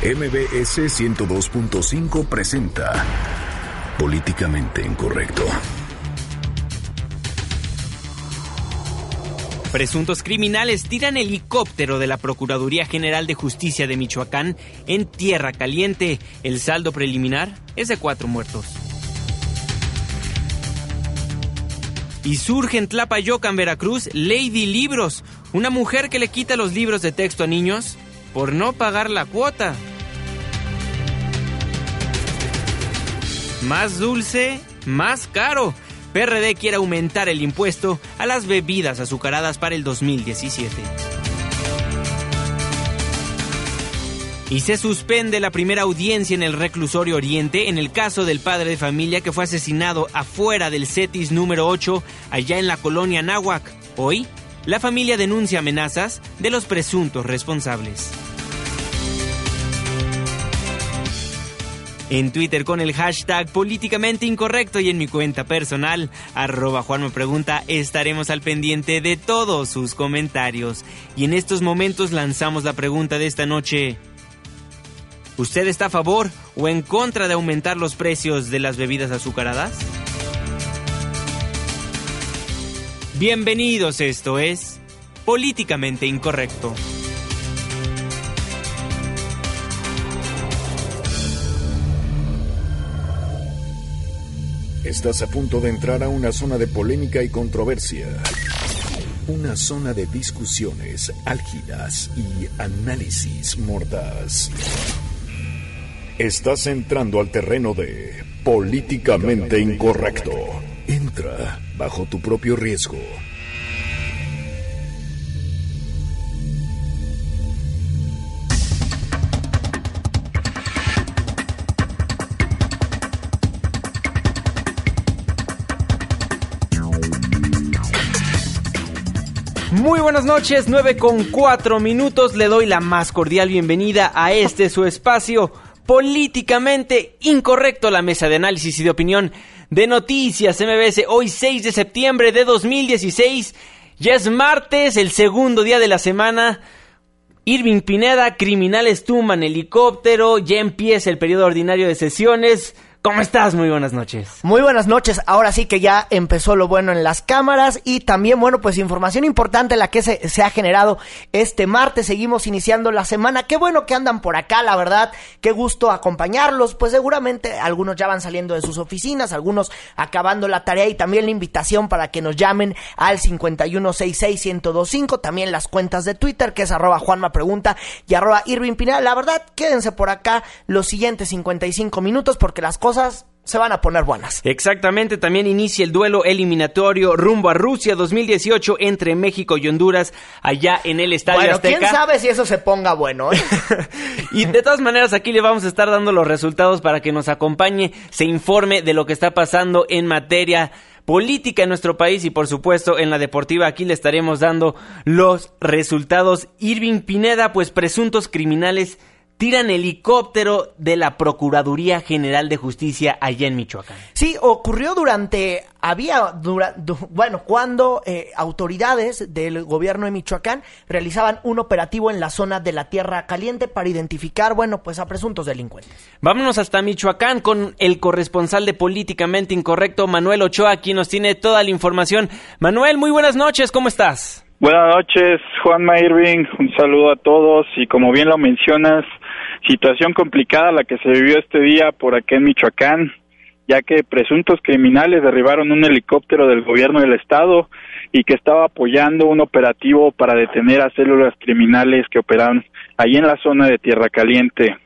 MBS 102.5 presenta Políticamente Incorrecto. Presuntos criminales tiran helicóptero de la Procuraduría General de Justicia de Michoacán en Tierra Caliente. El saldo preliminar es de cuatro muertos. Y surge en Tlapayoca, en Veracruz, Lady Libros, una mujer que le quita los libros de texto a niños por no pagar la cuota. Más dulce, más caro. PRD quiere aumentar el impuesto a las bebidas azucaradas para el 2017. Y se suspende la primera audiencia en el reclusorio Oriente en el caso del padre de familia que fue asesinado afuera del CETIS número 8 allá en la colonia Náhuac. Hoy, la familia denuncia amenazas de los presuntos responsables. en Twitter con el hashtag políticamente incorrecto y en mi cuenta personal, arroba Juan me pregunta, estaremos al pendiente de todos sus comentarios. Y en estos momentos lanzamos la pregunta de esta noche. ¿Usted está a favor o en contra de aumentar los precios de las bebidas azucaradas? Bienvenidos, esto es Políticamente Incorrecto. Estás a punto de entrar a una zona de polémica y controversia. Una zona de discusiones álgidas y análisis mordaz. Estás entrando al terreno de políticamente incorrecto. Entra bajo tu propio riesgo. Muy buenas noches, 9 con 4 minutos. Le doy la más cordial bienvenida a este su espacio políticamente incorrecto, la mesa de análisis y de opinión de Noticias MBS. Hoy 6 de septiembre de 2016. Ya es martes, el segundo día de la semana. Irving Pineda, criminales tumban helicóptero, ya empieza el periodo ordinario de sesiones. ¿Cómo estás? Muy buenas noches. Muy buenas noches. Ahora sí que ya empezó lo bueno en las cámaras y también, bueno, pues información importante la que se, se, ha generado este martes. Seguimos iniciando la semana. Qué bueno que andan por acá, la verdad. Qué gusto acompañarlos. Pues seguramente algunos ya van saliendo de sus oficinas, algunos acabando la tarea y también la invitación para que nos llamen al 51661025. También las cuentas de Twitter, que es arroba Juanma Pregunta y arroba Irving Pinal. La verdad, quédense por acá los siguientes 55 minutos porque las cosas se van a poner buenas. Exactamente, también inicia el duelo eliminatorio rumbo a Rusia 2018 entre México y Honduras allá en el Estadio bueno, Azteca. quién sabe si eso se ponga bueno. ¿eh? y de todas maneras aquí le vamos a estar dando los resultados para que nos acompañe, se informe de lo que está pasando en materia política en nuestro país y por supuesto en la deportiva aquí le estaremos dando los resultados. Irving Pineda, pues presuntos criminales tiran helicóptero de la Procuraduría General de Justicia allá en Michoacán. Sí, ocurrió durante, había, dura, du, bueno, cuando eh, autoridades del gobierno de Michoacán realizaban un operativo en la zona de la Tierra Caliente para identificar, bueno, pues a presuntos delincuentes. Vámonos hasta Michoacán con el corresponsal de Políticamente Incorrecto, Manuel Ochoa, quien nos tiene toda la información. Manuel, muy buenas noches, ¿cómo estás? Buenas noches, Juanma Irving, un saludo a todos y como bien lo mencionas, situación complicada la que se vivió este día por aquí en Michoacán, ya que presuntos criminales derribaron un helicóptero del gobierno del estado y que estaba apoyando un operativo para detener a células criminales que operaban ahí en la zona de Tierra Caliente.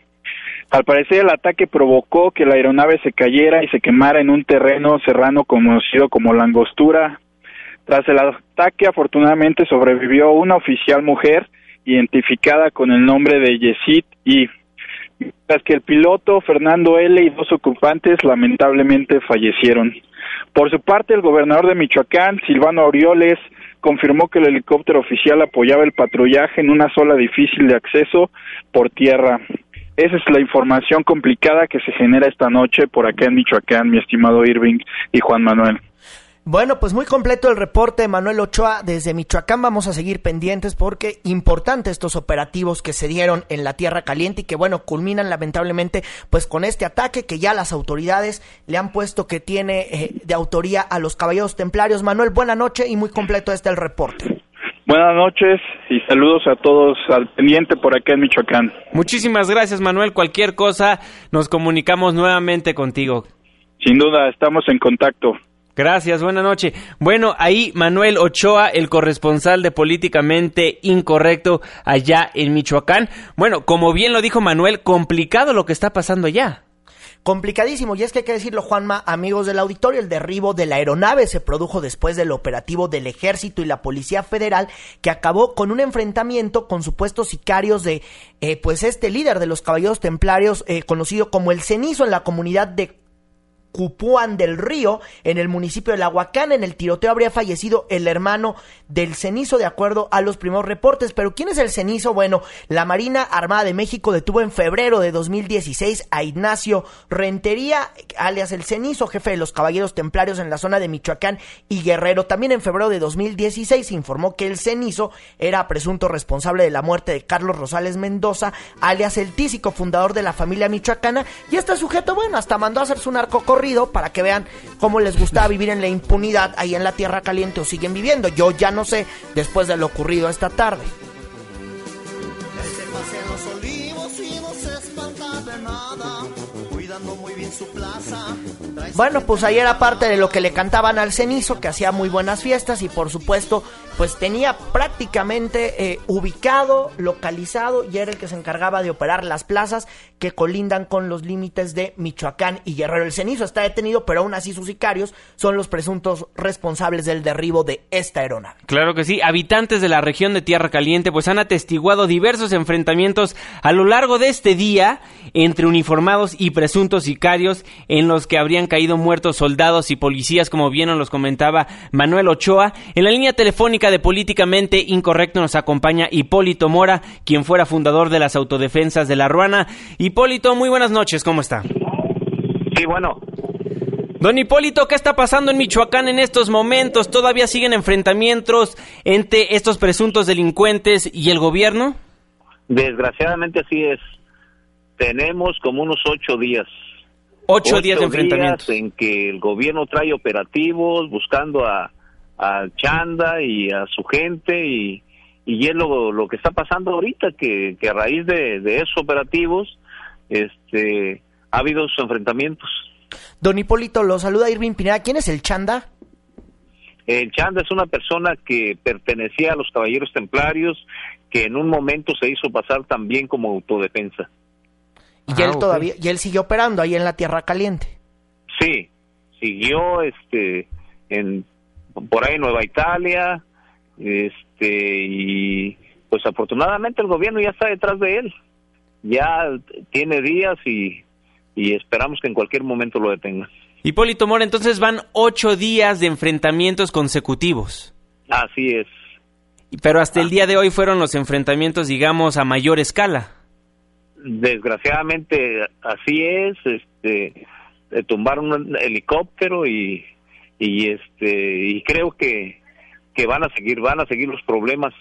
Al parecer el ataque provocó que la aeronave se cayera y se quemara en un terreno serrano conocido como la Angostura. Tras el ataque, afortunadamente sobrevivió una oficial mujer identificada con el nombre de Yesid y mientras que el piloto Fernando L y dos ocupantes lamentablemente fallecieron. Por su parte, el gobernador de Michoacán, Silvano Orioles, confirmó que el helicóptero oficial apoyaba el patrullaje en una sola difícil de acceso por tierra. Esa es la información complicada que se genera esta noche por acá en Michoacán, mi estimado Irving y Juan Manuel. Bueno, pues muy completo el reporte de Manuel Ochoa desde Michoacán. Vamos a seguir pendientes porque importantes estos operativos que se dieron en la Tierra Caliente y que bueno, culminan lamentablemente pues con este ataque que ya las autoridades le han puesto que tiene eh, de autoría a los caballeros templarios. Manuel, buena noche y muy completo este el reporte. Buenas noches y saludos a todos al pendiente por acá en Michoacán. Muchísimas gracias Manuel. Cualquier cosa nos comunicamos nuevamente contigo. Sin duda, estamos en contacto. Gracias, buena noche. Bueno, ahí Manuel Ochoa, el corresponsal de Políticamente Incorrecto allá en Michoacán. Bueno, como bien lo dijo Manuel, complicado lo que está pasando allá. Complicadísimo, y es que hay que decirlo, Juanma, amigos del auditorio, el derribo de la aeronave se produjo después del operativo del ejército y la Policía Federal que acabó con un enfrentamiento con supuestos sicarios de, eh, pues, este líder de los caballeros templarios, eh, conocido como el cenizo en la comunidad de Cupuán del Río, en el municipio de La Huacán. En el tiroteo habría fallecido el hermano del cenizo, de acuerdo a los primeros reportes. Pero ¿quién es el cenizo? Bueno, la Marina Armada de México detuvo en febrero de 2016 a Ignacio Rentería, alias el cenizo, jefe de los caballeros templarios en la zona de Michoacán y Guerrero. También en febrero de 2016 se informó que el cenizo era presunto responsable de la muerte de Carlos Rosales Mendoza, alias el tísico, fundador de la familia michoacana. Y este sujeto, bueno, hasta mandó a hacer su para que vean cómo les gustaba vivir en la impunidad ahí en la Tierra Caliente o siguen viviendo. Yo ya no sé después de lo ocurrido esta tarde. Bueno, pues ahí era parte de lo que le cantaban al cenizo, que hacía muy buenas fiestas y por supuesto, pues tenía prácticamente eh, ubicado, localizado y era el que se encargaba de operar las plazas que colindan con los límites de Michoacán y Guerrero. El cenizo está detenido, pero aún así sus sicarios son los presuntos responsables del derribo de esta aeronave. Claro que sí, habitantes de la región de Tierra Caliente pues han atestiguado diversos enfrentamientos a lo largo de este día entre uniformados y presuntos sicarios en los que habrían caído muertos soldados y policías, como bien nos los comentaba Manuel Ochoa. En la línea telefónica de Políticamente Incorrecto nos acompaña Hipólito Mora, quien fuera fundador de las autodefensas de la Ruana. Hipólito, muy buenas noches, ¿cómo está? Sí, bueno. Don Hipólito, ¿qué está pasando en Michoacán en estos momentos? ¿Todavía siguen enfrentamientos entre estos presuntos delincuentes y el gobierno? Desgraciadamente así es. Tenemos como unos ocho días Ocho, días de enfrentamientos. en que el gobierno trae operativos buscando a, a Chanda y a su gente y, y es lo, lo que está pasando ahorita, que, que a raíz de, de esos operativos este, ha habido sus enfrentamientos. Don Hipólito, lo saluda Irving Pineda. ¿Quién es el Chanda? El Chanda es una persona que pertenecía a los Caballeros Templarios, que en un momento se hizo pasar también como autodefensa. Y él ah, todavía, y él siguió operando ahí en la Tierra Caliente. Sí, siguió este en por ahí Nueva Italia, este y pues afortunadamente el gobierno ya está detrás de él. Ya tiene días y, y esperamos que en cualquier momento lo detenga. Hipólito Mora, entonces van ocho días de enfrentamientos consecutivos. Así es. Pero hasta el día de hoy fueron los enfrentamientos, digamos, a mayor escala desgraciadamente así es este eh, tumbaron un helicóptero y y este y creo que que van a seguir van a seguir los problemas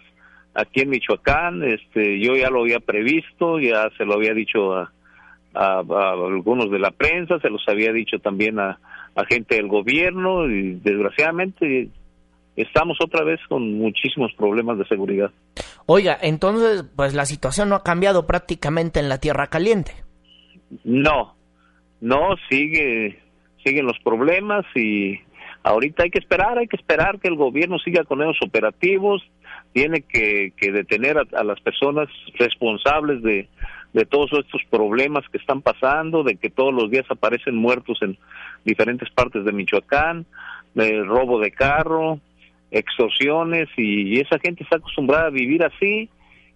aquí en Michoacán este yo ya lo había previsto ya se lo había dicho a, a, algunos de la prensa se los había dicho también a, a gente del gobierno y desgraciadamente estamos otra vez con muchísimos problemas de seguridad. Oiga, entonces, pues la situación no ha cambiado prácticamente en la Tierra Caliente. No, no, sigue, siguen los problemas y ahorita hay que esperar, hay que esperar que el gobierno siga con esos operativos, tiene que, que detener a, las personas responsables de, de todos estos problemas que están pasando, de que todos los días aparecen muertos en diferentes partes de Michoacán, del robo de carro, extorsiones y, esa gente está acostumbrada a vivir así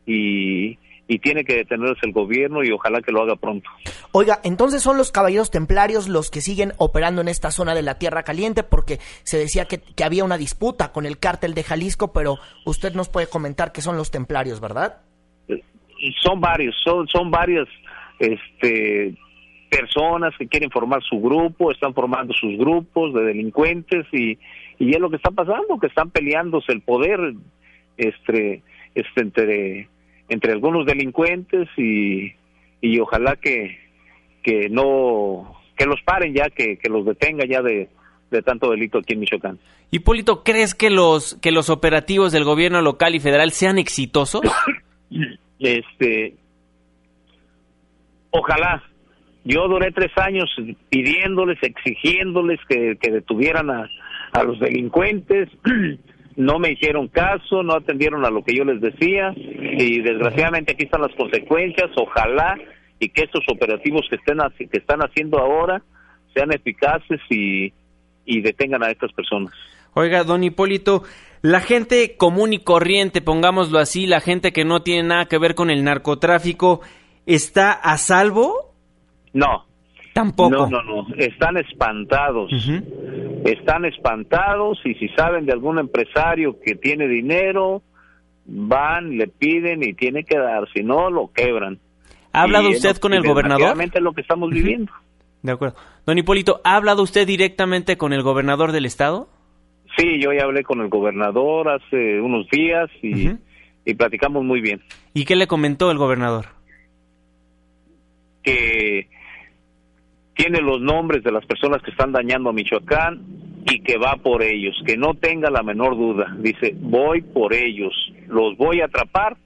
y, y tiene que detenerse el gobierno y ojalá que lo haga pronto. Oiga, entonces son los caballeros templarios los que siguen operando en esta zona de la Tierra Caliente porque se decía que, que había una disputa con el cártel de Jalisco, pero usted nos puede comentar que son los templarios, ¿verdad? Son varios, son, son varias este, personas que quieren formar su grupo, están formando sus grupos de delincuentes y, y es lo que está pasando, que están peleándose el poder este, este entre entre algunos delincuentes y, y ojalá que que no que los paren ya, que, que los detenga ya de, de tanto delito aquí en Michoacán. Hipólito, ¿crees que los que los operativos del gobierno local y federal sean exitosos? este, ojalá. Yo duré tres años pidiéndoles, exigiéndoles que, que detuvieran a, a los delincuentes. No me hicieron caso, no atendieron a lo que yo les decía y desgraciadamente aquí están las consecuencias. Ojalá y que estos operativos que estén que están haciendo ahora sean eficaces y, y detengan a estas personas. Oiga, don Hipólito, la gente común y corriente, pongámoslo así, la gente que no tiene nada que ver con el narcotráfico, ¿está a salvo? No. Tampoco. No, no, no. Están espantados. Están espantados y si saben de algún empresario que tiene dinero, van, le piden y tiene que dar, si no, lo quebran. ¿Ha hablado usted con el gobernador? es lo que estamos viviendo. De acuerdo. Don Hipólito, ¿ha hablado usted directamente con el gobernador del estado? Sí, yo ya hablé con el gobernador hace unos días y, y platicamos muy bien. ¿Y qué le comentó el gobernador? Que tiene los nombres de las personas que están dañando a Michoacán y que va por ellos, que no tenga la menor duda. Dice, voy por ellos, los voy a atrapar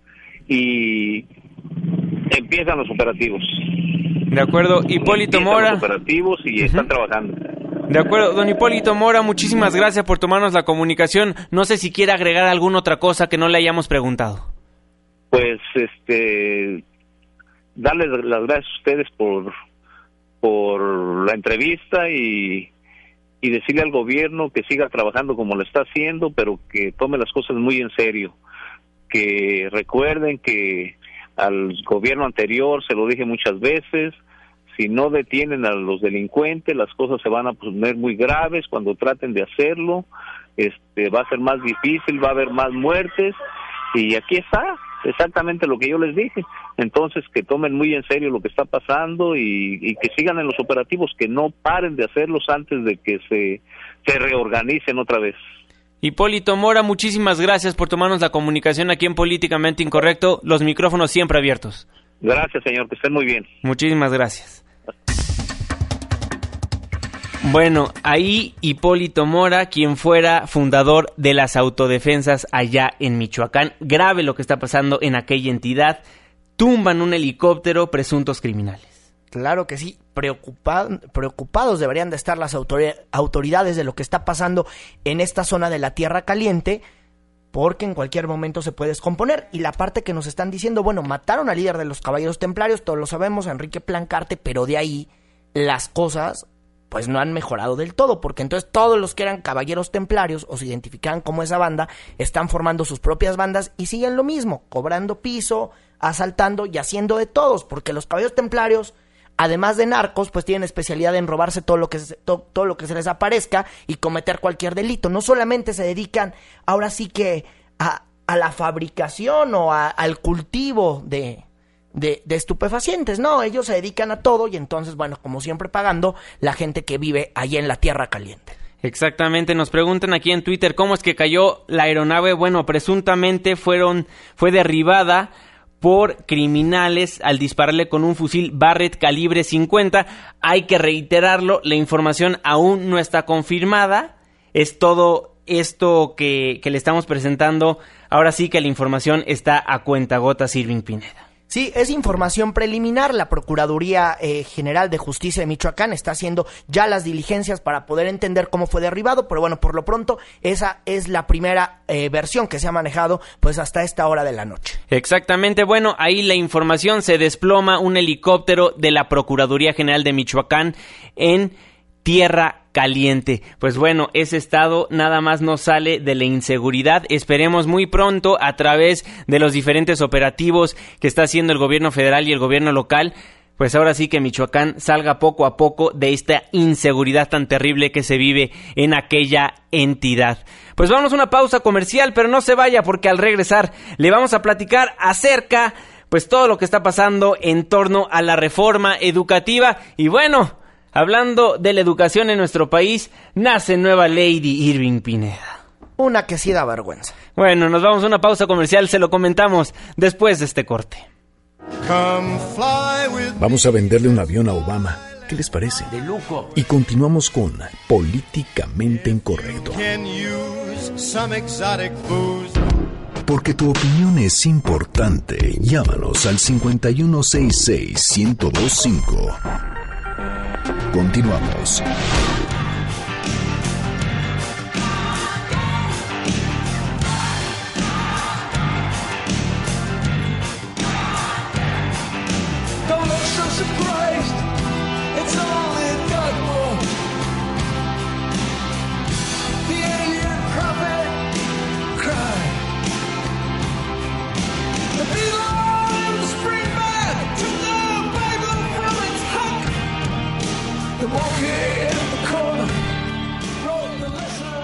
y empiezan los operativos. De acuerdo, Hipólito Mora. Los operativos y están trabajando. De acuerdo, don Hipólito Mora, muchísimas gracias por tomarnos la comunicación. No sé si quiere agregar alguna otra cosa que no le hayamos preguntado. Pues, este, darles las gracias a ustedes por, por la entrevista y, y decirle al gobierno que siga trabajando como lo está haciendo, pero que tome las cosas muy en serio. Que recuerden que al gobierno anterior, se lo dije muchas veces, si no detienen a los delincuentes, las cosas se van a poner muy graves cuando traten de hacerlo, este va a ser más difícil, va a haber más muertes y aquí está exactamente lo que yo les dije. Entonces que tomen muy en serio lo que está pasando y, y que sigan en los operativos, que no paren de hacerlos antes de que se, se reorganicen otra vez. Hipólito Mora, muchísimas gracias por tomarnos la comunicación aquí en Políticamente Incorrecto. Los micrófonos siempre abiertos. Gracias, señor, que estén muy bien. Muchísimas gracias. Bueno, ahí Hipólito Mora, quien fuera fundador de las autodefensas allá en Michoacán. Grave lo que está pasando en aquella entidad. Tumban un helicóptero presuntos criminales. Claro que sí, preocupados deberían de estar las autoridades de lo que está pasando en esta zona de la Tierra Caliente, porque en cualquier momento se puede descomponer. Y la parte que nos están diciendo, bueno, mataron al líder de los Caballeros Templarios, todos lo sabemos, Enrique Plancarte, pero de ahí las cosas pues no han mejorado del todo, porque entonces todos los que eran caballeros templarios o se identificaban como esa banda, están formando sus propias bandas y siguen lo mismo, cobrando piso, asaltando y haciendo de todos, porque los caballeros templarios además de narcos, pues tienen especialidad en robarse todo lo que se, todo, lo que se les aparezca y cometer cualquier delito. No solamente se dedican ahora sí que a, a la fabricación o al cultivo de, de, de, estupefacientes, no, ellos se dedican a todo y entonces, bueno, como siempre pagando la gente que vive ahí en la tierra caliente. Exactamente, nos preguntan aquí en Twitter cómo es que cayó la aeronave. Bueno, presuntamente fueron, fue derribada por criminales al dispararle con un fusil Barrett calibre 50. Hay que reiterarlo, la información aún no está confirmada. Es todo esto que, que le estamos presentando. Ahora sí que la información está a cuenta gota Irving Pineda. Sí, es información preliminar. La Procuraduría eh, General de Justicia de Michoacán está haciendo ya las diligencias para poder entender cómo fue derribado, pero bueno, por lo pronto esa es la primera eh, versión que se ha manejado pues hasta esta hora de la noche. Exactamente, bueno, ahí la información se desploma un helicóptero de la Procuraduría General de Michoacán en tierra caliente. Pues bueno, ese estado nada más no sale de la inseguridad. Esperemos muy pronto a través de los diferentes operativos que está haciendo el gobierno federal y el gobierno local. Pues ahora sí que Michoacán salga poco a poco de esta inseguridad tan terrible que se vive en aquella entidad. Pues vamos a una pausa comercial, pero no se vaya porque al regresar le vamos a platicar acerca pues todo lo que está pasando en torno a la reforma educativa y bueno, Hablando de la educación en nuestro país, nace nueva Lady Irving Pineda. Una que sí da vergüenza. Bueno, nos vamos a una pausa comercial, se lo comentamos después de este corte. Vamos a venderle un avión a Obama. ¿Qué les parece? De lujo. Y continuamos con Políticamente Incorrecto. Porque tu opinión es importante. Llámanos al 5166-1025. Continuamos.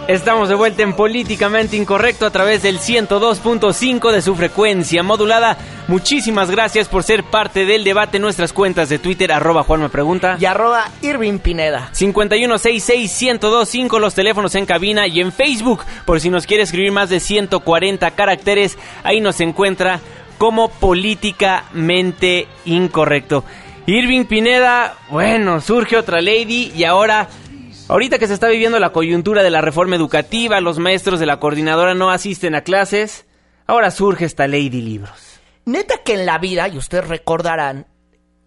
Estamos de vuelta en Políticamente Incorrecto a través del 102.5 de su frecuencia modulada. Muchísimas gracias por ser parte del debate en nuestras cuentas de Twitter, arroba Juan me pregunta. Y arroba Irving Pineda. 5166-1025 los teléfonos en cabina y en Facebook, por si nos quiere escribir más de 140 caracteres, ahí nos encuentra como Políticamente Incorrecto. Irving Pineda, bueno, surge otra lady y ahora Ahorita que se está viviendo la coyuntura de la reforma educativa, los maestros de la coordinadora no asisten a clases, ahora surge esta ley de libros. Neta que en la vida, y ustedes recordarán,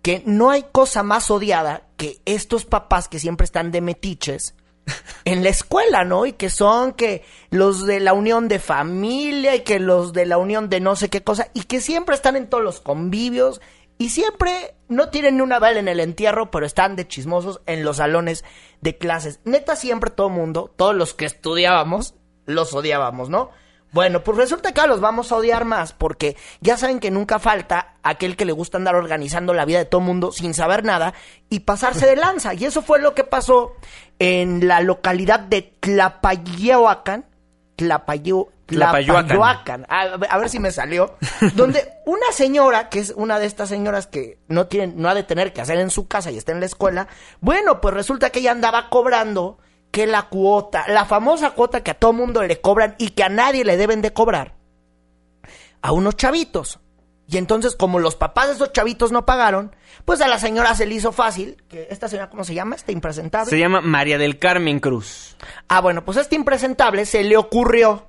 que no hay cosa más odiada que estos papás que siempre están de metiches en la escuela, ¿no? Y que son que los de la unión de familia y que los de la unión de no sé qué cosa y que siempre están en todos los convivios y siempre no tienen una bala en el entierro, pero están de chismosos en los salones de clases. Neta, siempre todo mundo, todos los que estudiábamos, los odiábamos, ¿no? Bueno, pues resulta que los vamos a odiar más porque ya saben que nunca falta aquel que le gusta andar organizando la vida de todo mundo sin saber nada y pasarse de lanza. Y eso fue lo que pasó en la localidad de Tlapayoacan, Tlapayo, Tlapayoacan, a, a ver si me salió, donde una señora, que es una de estas señoras que no tiene, no ha de tener que hacer en su casa y está en la escuela, bueno, pues resulta que ella andaba cobrando que la cuota, la famosa cuota que a todo mundo le cobran y que a nadie le deben de cobrar, a unos chavitos. Y entonces, como los papás de esos chavitos no pagaron, pues a la señora se le hizo fácil, que esta señora, ¿cómo se llama? Esta impresentable. Se llama María del Carmen Cruz. Ah, bueno, pues a esta impresentable se le ocurrió,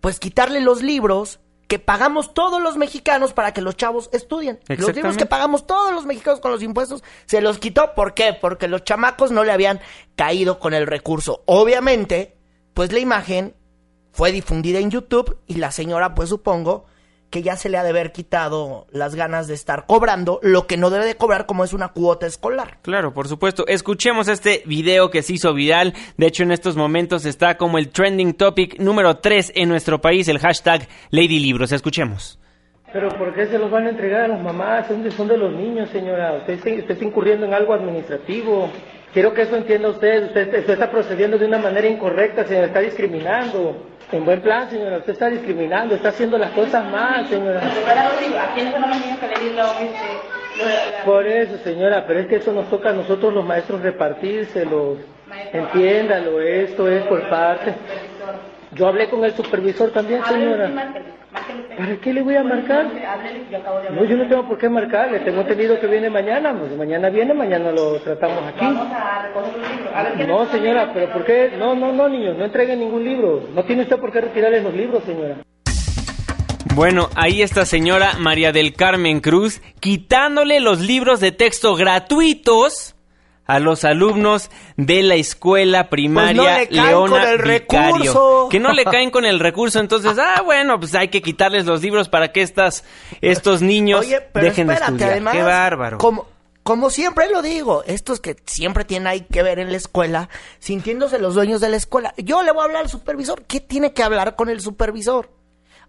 pues quitarle los libros que pagamos todos los mexicanos para que los chavos estudien. Los libros que pagamos todos los mexicanos con los impuestos, se los quitó. ¿Por qué? Porque los chamacos no le habían caído con el recurso. Obviamente, pues la imagen fue difundida en YouTube y la señora, pues supongo, que ya se le ha de haber quitado las ganas de estar cobrando lo que no debe de cobrar como es una cuota escolar. Claro, por supuesto. Escuchemos este video que se hizo viral. De hecho, en estos momentos está como el trending topic número 3 en nuestro país, el hashtag Lady Libros. Escuchemos. Pero ¿por qué se los van a entregar a las mamás? Son de, los niños, señora. Usted, usted está incurriendo en algo administrativo. Quiero que eso entienda usted. Usted, usted está procediendo de una manera incorrecta, señora. Está discriminando. En buen plan, señora, usted está discriminando, está haciendo las cosas mal, señora. ¿A quiénes son los niños que le dieron este, Por eso, señora, pero es que eso nos toca a nosotros los maestros repartírselos. Entiéndalo, esto es por parte. Yo hablé con el supervisor también, señora. ¿Para qué le voy a marcar? No, yo no tengo por qué marcarle. Tengo entendido que viene mañana. Pues mañana viene, mañana lo tratamos aquí. No, señora, pero ¿por qué? No, no, no, niños, no entreguen ningún libro. No tiene usted por qué retirarle los libros, señora. Bueno, ahí está señora María del Carmen Cruz quitándole los libros de texto gratuitos a los alumnos de la escuela primaria pues no le Leona con el recurso. que no le caen con el recurso, entonces, ah, bueno, pues hay que quitarles los libros para que estas estos niños dejen de estudiar. Qué bárbaro. Como como siempre lo digo, estos que siempre tienen ahí que ver en la escuela, sintiéndose los dueños de la escuela. Yo le voy a hablar al supervisor. ¿Qué tiene que hablar con el supervisor?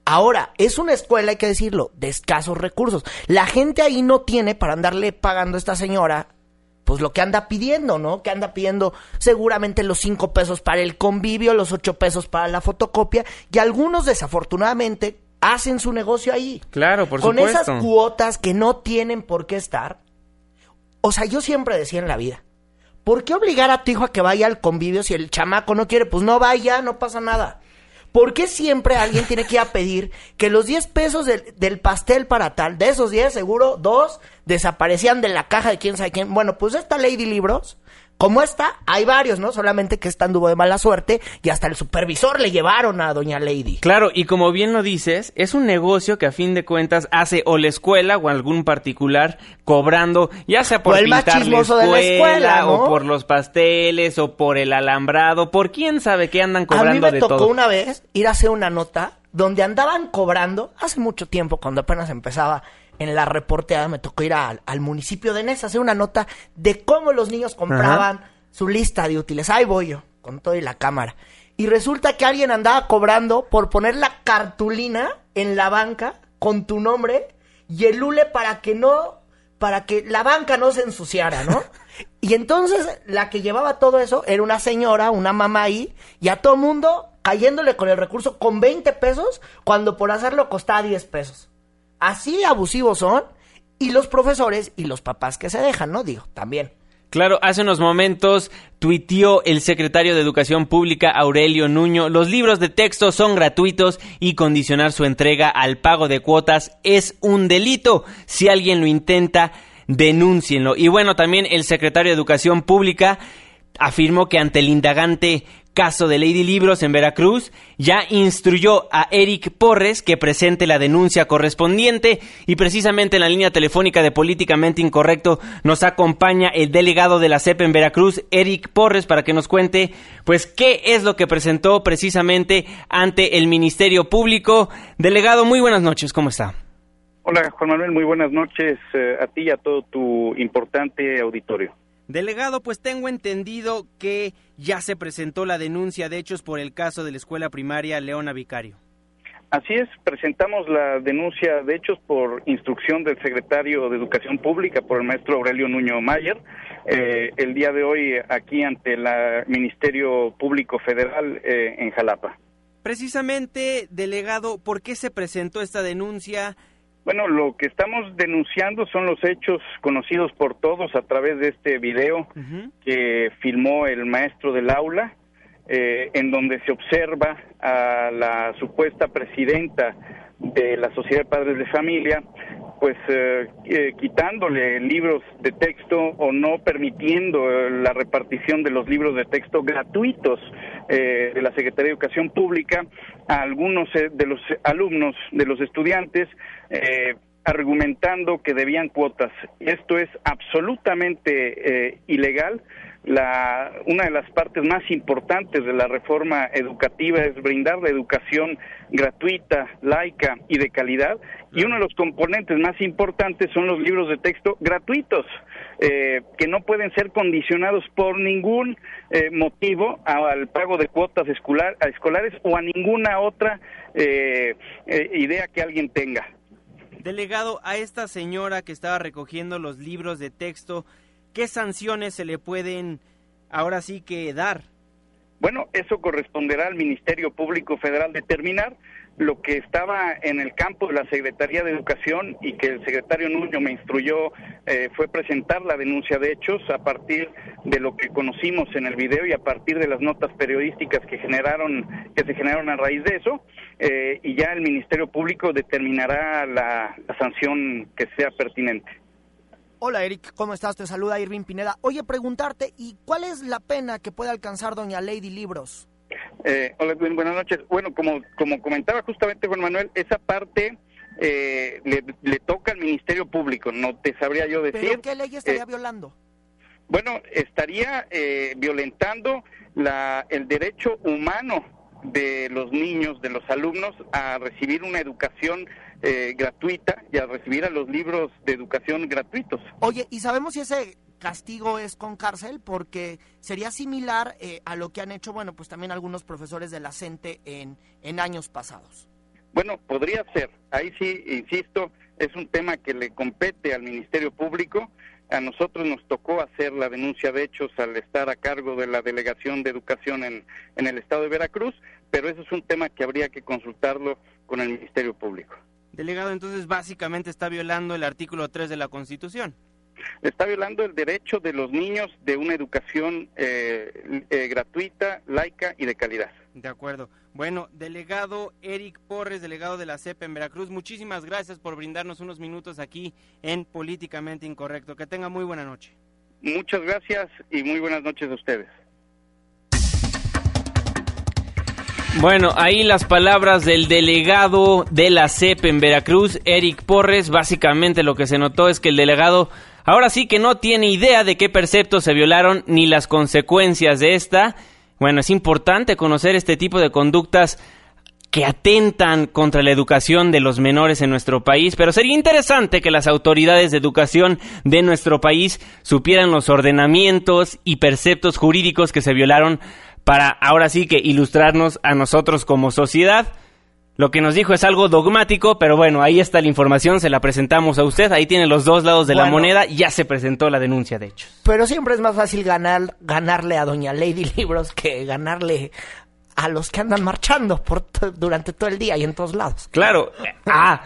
Ahora, es una escuela, hay que decirlo, de escasos recursos. La gente ahí no tiene para andarle pagando a esta señora pues lo que anda pidiendo, ¿no? Que anda pidiendo seguramente los cinco pesos para el convivio, los ocho pesos para la fotocopia, y algunos desafortunadamente hacen su negocio ahí. Claro, por Con supuesto. esas cuotas que no tienen por qué estar. O sea, yo siempre decía en la vida, ¿Por qué obligar a tu hijo a que vaya al convivio si el chamaco no quiere? Pues no vaya, no pasa nada. ¿Por qué siempre alguien tiene que ir a pedir que los 10 pesos del, del pastel para tal, de esos 10 seguro, dos desaparecían de la caja de quién sabe quién? Bueno, pues esta Lady Libros como esta, hay varios, ¿no? Solamente que esta anduvo de mala suerte y hasta el supervisor le llevaron a Doña Lady. Claro, y como bien lo dices, es un negocio que a fin de cuentas hace o la escuela o algún particular cobrando, ya sea por O el más pintar la de escuela, ¿no? o por los pasteles o por el alambrado, por quién sabe qué andan A mí cobrando me de tocó todo. una vez ir a hacer una nota donde andaban cobrando, hace mucho tiempo, cuando apenas empezaba en la reporteada, me tocó ir al, al municipio de Nesa a hacer una nota de cómo los niños compraban su lista de útiles. Ahí voy yo, con todo y la cámara. Y resulta que alguien andaba cobrando por poner la cartulina en la banca con tu nombre y el hule para que no, para que la banca no se ensuciara, ¿no? Y entonces la que llevaba todo eso era una señora, una mamá ahí, y a todo mundo cayéndole con el recurso con 20 pesos cuando por hacerlo costaba 10 pesos. Así abusivos son. Y los profesores y los papás que se dejan, ¿no? Digo, también. Claro, hace unos momentos tuiteó el secretario de Educación Pública Aurelio Nuño, los libros de texto son gratuitos y condicionar su entrega al pago de cuotas es un delito. Si alguien lo intenta, denúncienlo. Y bueno, también el secretario de Educación Pública afirmó que ante el indagante caso de Lady Libros en Veracruz, ya instruyó a Eric Porres que presente la denuncia correspondiente y precisamente en la línea telefónica de Políticamente Incorrecto nos acompaña el delegado de la CEP en Veracruz, Eric Porres, para que nos cuente pues qué es lo que presentó precisamente ante el Ministerio Público. Delegado, muy buenas noches, ¿cómo está? Hola Juan Manuel, muy buenas noches eh, a ti y a todo tu importante auditorio. Delegado, pues tengo entendido que ya se presentó la denuncia de hechos por el caso de la escuela primaria Leona Vicario. Así es, presentamos la denuncia de hechos por instrucción del secretario de Educación Pública, por el maestro Aurelio Nuño Mayer, eh, el día de hoy aquí ante el Ministerio Público Federal eh, en Jalapa. Precisamente, delegado, ¿por qué se presentó esta denuncia? Bueno, lo que estamos denunciando son los hechos conocidos por todos a través de este video que filmó el maestro del aula, eh, en donde se observa a la supuesta presidenta de la Sociedad de Padres de Familia, pues eh, eh, quitándole libros de texto o no permitiendo eh, la repartición de los libros de texto gratuitos eh, de la Secretaría de Educación Pública a algunos eh, de los alumnos, de los estudiantes, eh, argumentando que debían cuotas. Esto es absolutamente eh, ilegal. La, una de las partes más importantes de la reforma educativa es brindar la educación gratuita, laica y de calidad. Y uno de los componentes más importantes son los libros de texto gratuitos, eh, que no pueden ser condicionados por ningún eh, motivo al pago de cuotas escolar- a escolares o a ninguna otra eh, eh, idea que alguien tenga. Delegado, a esta señora que estaba recogiendo los libros de texto, ¿qué sanciones se le pueden ahora sí que dar? Bueno, eso corresponderá al Ministerio Público Federal determinar lo que estaba en el campo de la Secretaría de Educación y que el secretario Nuño me instruyó eh, fue presentar la denuncia de hechos a partir de lo que conocimos en el video y a partir de las notas periodísticas que generaron que se generaron a raíz de eso eh, y ya el Ministerio Público determinará la, sanción que sea pertinente. Hola Eric, ¿cómo estás? Te saluda Irving Pineda. Oye, preguntarte, ¿y cuál es la pena que puede alcanzar doña Lady Libros? Eh, hola, Edwin, buenas noches. Bueno, como, como comentaba justamente Juan Manuel, esa parte eh, le, le toca al Ministerio Público, no te sabría yo decir. ¿Pero qué ley estaría Eh, violando? bueno, estaría eh, violentando la, el derecho humano de los niños, de los alumnos, a recibir una educación eh, gratuita y a recibir a los libros de educación gratuitos. Oye, ¿y sabemos si ese castigo es con cárcel? Porque sería similar eh, a lo que han hecho, bueno, pues también algunos profesores de la CENTE en, en años pasados. Bueno, podría ser. Ahí sí, insisto, es un tema que le compete al Ministerio Público. A nosotros nos tocó hacer la denuncia de hechos al estar a cargo de la Delegación de Educación en, en el estado de Veracruz, pero eso es un tema que habría que consultarlo con el Ministerio Público. Delegado, entonces básicamente está violando el artículo 3 de la Constitución. Está violando el derecho de los niños de una educación eh, eh, gratuita, laica y de calidad. De acuerdo. Bueno, delegado Eric Porres, delegado de la CEP en Veracruz, muchísimas gracias por brindarnos unos minutos aquí en Políticamente Incorrecto. Que tenga muy buena noche. Muchas gracias y muy buenas noches a ustedes. Bueno, ahí las palabras del delegado de la CEP en Veracruz, Eric Porres. Básicamente lo que se notó es que el delegado ahora sí que no tiene idea de qué preceptos se violaron ni las consecuencias de esta. Bueno, es importante conocer este tipo de conductas que atentan contra la educación de los menores en nuestro país, pero sería interesante que las autoridades de educación de nuestro país supieran los ordenamientos y preceptos jurídicos que se violaron para ahora sí que ilustrarnos a nosotros como sociedad. Lo que nos dijo es algo dogmático, pero bueno, ahí está la información, se la presentamos a usted, ahí tiene los dos lados de la moneda, ya se presentó la denuncia de hechos. Pero siempre es más fácil ganar, ganarle a doña Lady Libros que ganarle a los que andan marchando por durante todo el día y en todos lados. Claro. Ah,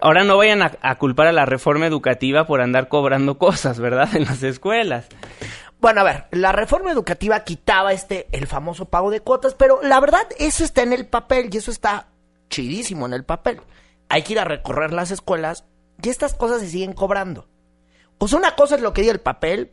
ahora no vayan a, a, culpar a la reforma educativa por andar cobrando cosas, ¿verdad? En las escuelas. Bueno, a ver, la reforma educativa quitaba este, el famoso pago de cuotas, pero la verdad, eso está en el papel y eso está chidísimo en el papel. Hay que ir a recorrer las escuelas y estas cosas se siguen cobrando. Pues una cosa es lo que dice el papel,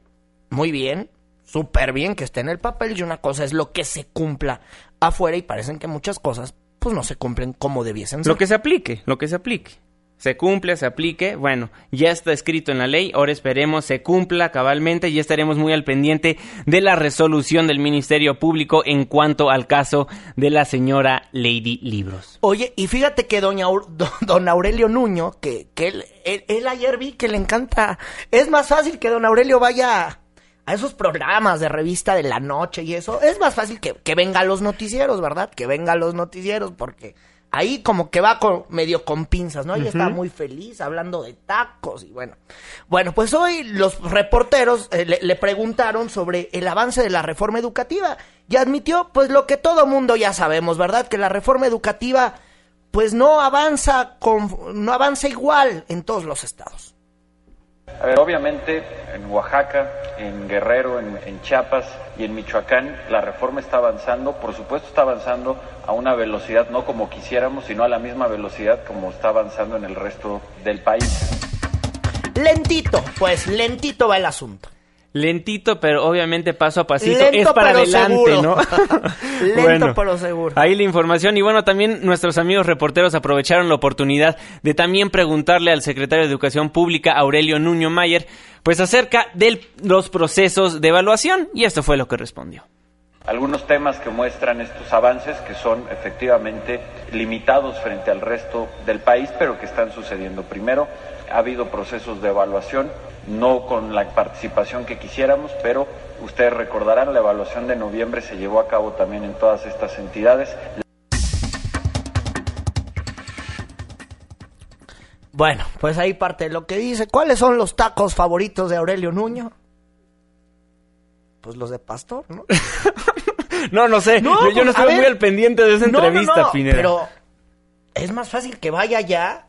muy bien, súper bien que esté en el papel, y una cosa es lo que se cumpla afuera y parecen que muchas cosas pues no se cumplen como debiesen ser. Lo que se aplique, lo que se aplique se cumple, se aplique. Bueno, ya está escrito en la ley, ahora esperemos se cumpla cabalmente y estaremos muy al pendiente de la resolución del Ministerio Público en cuanto al caso de la señora Lady Libros. Oye, y fíjate que doña don Aurelio Nuño, que, que él, él, ayer vi que le encanta, es más fácil que don Aurelio vaya a esos programas de revista de la noche y eso, es más fácil que, que venga los noticieros, ¿verdad? Que venga los noticieros porque ahí como que va con, medio con pinzas, ¿no? Y está muy feliz hablando de tacos y bueno. Bueno, pues hoy los reporteros eh, le, le, preguntaron sobre el avance de la reforma educativa y admitió pues lo que todo mundo ya sabemos, ¿verdad? Que la reforma educativa pues no avanza con, no avanza igual en todos los estados. A ver, obviamente en Oaxaca, en Guerrero, en, en, Chiapas y en Michoacán la reforma está avanzando, por supuesto está avanzando a una velocidad no como quisiéramos, sino a la misma velocidad como está avanzando en el resto del país. Lentito, pues lentito va el asunto. Lentito, pero obviamente paso a pasito. es para adelante, ¿no? Lento, bueno, pero seguro. Ahí la información. Y bueno, también nuestros amigos reporteros aprovecharon la oportunidad de también preguntarle al secretario de Educación Pública, Aurelio Nuño Mayer, pues acerca de los procesos de evaluación. Y esto fue lo que respondió. Algunos temas que muestran estos avances que son efectivamente limitados frente al resto del país, pero que están sucediendo. Primero, ha habido procesos de evaluación no con la participación que quisiéramos, pero ustedes recordarán, la evaluación de noviembre se llevó a cabo también en todas estas entidades. Bueno, pues ahí parte de lo que dice. ¿Cuáles son los tacos favoritos de Aurelio Nuño? Pues los de pastor, ¿no? no, no sé. yo, no pues, estoy muy al pendiente de esa entrevista, no, Pero es más fácil que vaya allá